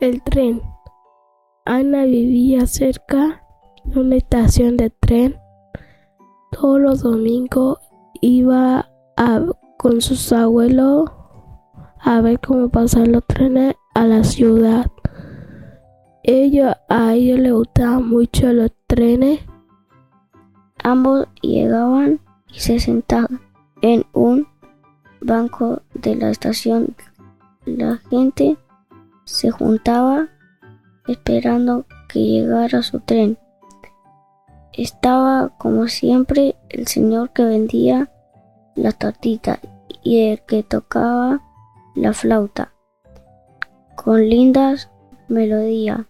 El tren. Ana vivía cerca de una estación de tren. Todos los domingos iba con sus abuelos a ver cómo pasan los trenes a la ciudad. Ellos, a ellos les gustaban mucho los trenes. Ambos llegaban y se sentaban en un banco de la estación. La gente se juntaba esperando que llegara su tren. Estaba como siempre el señor que vendía la tortita y el que tocaba la flauta con lindas melodías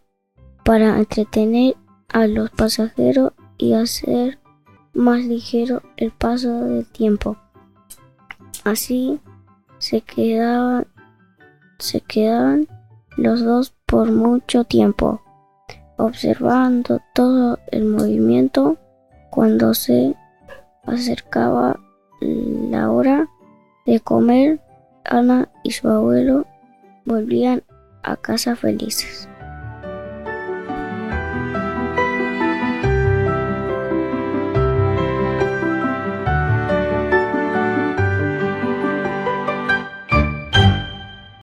para entretener a los pasajeros y hacer más ligero el paso del tiempo. Así se quedaban, se quedaban los dos por mucho tiempo, observando todo el movimiento cuando se acercaba la hora de comer. Ana y su abuelo volvían a casa felices.